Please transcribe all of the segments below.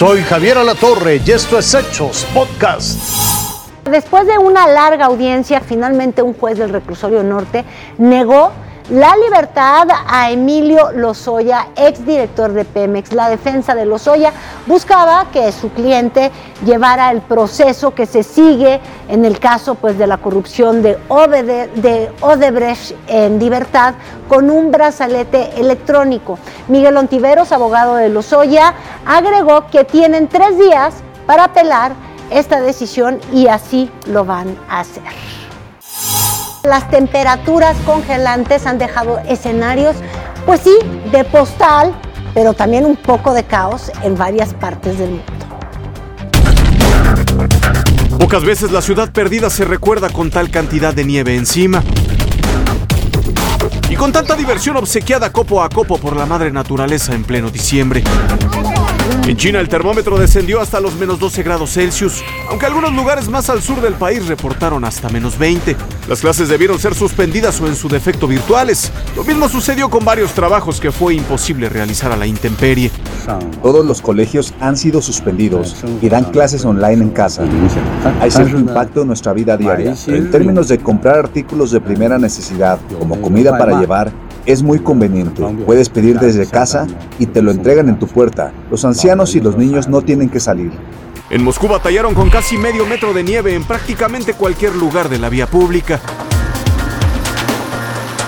Soy Javier Alatorre y esto es Hechos Podcast. Después de una larga audiencia, finalmente un juez del reclusorio norte negó la libertad a Emilio Lozoya, exdirector de Pemex. La defensa de Lozoya buscaba que su cliente llevara el proceso que se sigue en el caso pues, de la corrupción de, de Odebrecht en libertad con un brazalete electrónico. Miguel Ontiveros, abogado de Lozoya, agregó que tienen tres días para apelar esta decisión y así lo van a hacer. Las temperaturas congelantes han dejado escenarios, pues sí, de postal, pero también un poco de caos en varias partes del mundo. Pocas veces la ciudad perdida se recuerda con tal cantidad de nieve encima. Y con tanta diversión obsequiada copo a copo por la madre naturaleza en pleno diciembre. En China el termómetro descendió hasta los menos 12 grados Celsius, aunque algunos lugares más al sur del país reportaron hasta menos 20. Las clases debieron ser suspendidas o en su defecto virtuales. Lo mismo sucedió con varios trabajos que fue imposible realizar a la intemperie. Todos los colegios han sido suspendidos y dan clases online en casa. Hay cierto impacto en nuestra vida diaria, en términos de comprar artículos de primera necesidad, como comida para llevar es muy conveniente. Puedes pedir desde casa y te lo entregan en tu puerta. Los ancianos y los niños no tienen que salir. En Moscú batallaron con casi medio metro de nieve en prácticamente cualquier lugar de la vía pública.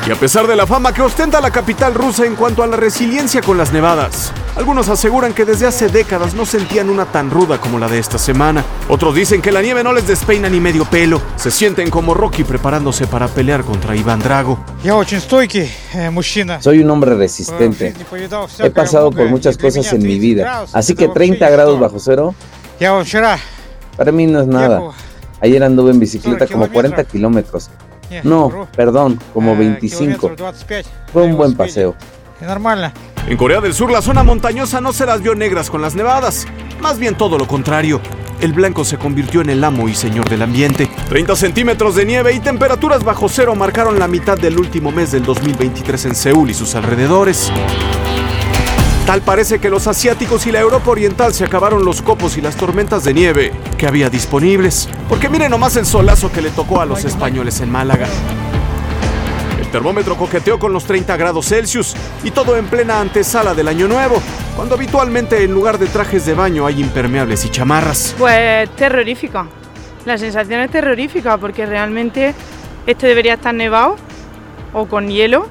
Y a pesar de la fama que ostenta la capital rusa en cuanto a la resiliencia con las nevadas, algunos aseguran que desde hace décadas no sentían una tan ruda como la de esta semana. Otros dicen que la nieve no les despeina ni medio pelo. Se sienten como Rocky preparándose para pelear contra Iván Drago. Eh, Soy un hombre resistente. He pasado por muchas cosas en mi vida. Así que 30 grados bajo cero para mí no es nada. Ayer anduve en bicicleta como 40 kilómetros. No, perdón, como 25. Fue un buen paseo. En Corea del Sur la zona montañosa no se las vio negras con las nevadas, más bien todo lo contrario. El blanco se convirtió en el amo y señor del ambiente. 30 centímetros de nieve y temperaturas bajo cero marcaron la mitad del último mes del 2023 en Seúl y sus alrededores. Tal parece que los asiáticos y la Europa Oriental se acabaron los copos y las tormentas de nieve que había disponibles. Porque miren nomás el solazo que le tocó a los españoles en Málaga termómetro coqueteó con los 30 grados Celsius y todo en plena antesala del año nuevo, cuando habitualmente en lugar de trajes de baño hay impermeables y chamarras. Pues terrorífica. La sensación es terrorífica porque realmente esto debería estar nevado o con hielo,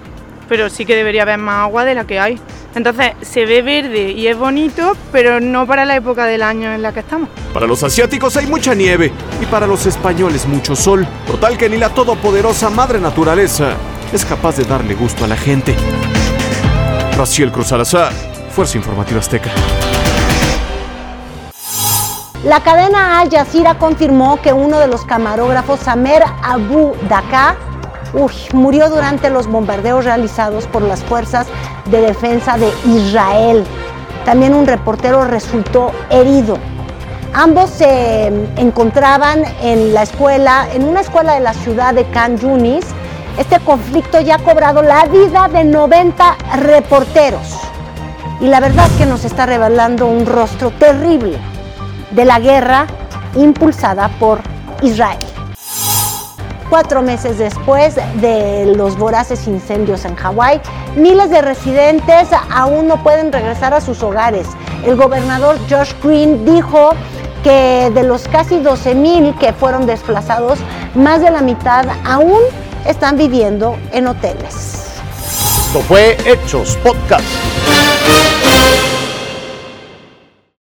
pero sí que debería haber más agua de la que hay. Entonces se ve verde y es bonito, pero no para la época del año en la que estamos. Para los asiáticos hay mucha nieve y para los españoles mucho sol. Total que ni la todopoderosa madre naturaleza es capaz de darle gusto a la gente. Raciel Cruz Salazar, Fuerza Informativa Azteca. La cadena Al Jazeera confirmó que uno de los camarógrafos, Samer Abu Daka, murió durante los bombardeos realizados por las fuerzas de defensa de Israel. También un reportero resultó herido. Ambos se encontraban en la escuela, en una escuela de la ciudad de Khan Yunis, este conflicto ya ha cobrado la vida de 90 reporteros. Y la verdad es que nos está revelando un rostro terrible de la guerra impulsada por Israel. Cuatro meses después de los voraces incendios en Hawái, miles de residentes aún no pueden regresar a sus hogares. El gobernador Josh Green dijo que de los casi 12 mil que fueron desplazados, más de la mitad aún están viviendo en hoteles. Esto fue Hechos Podcast.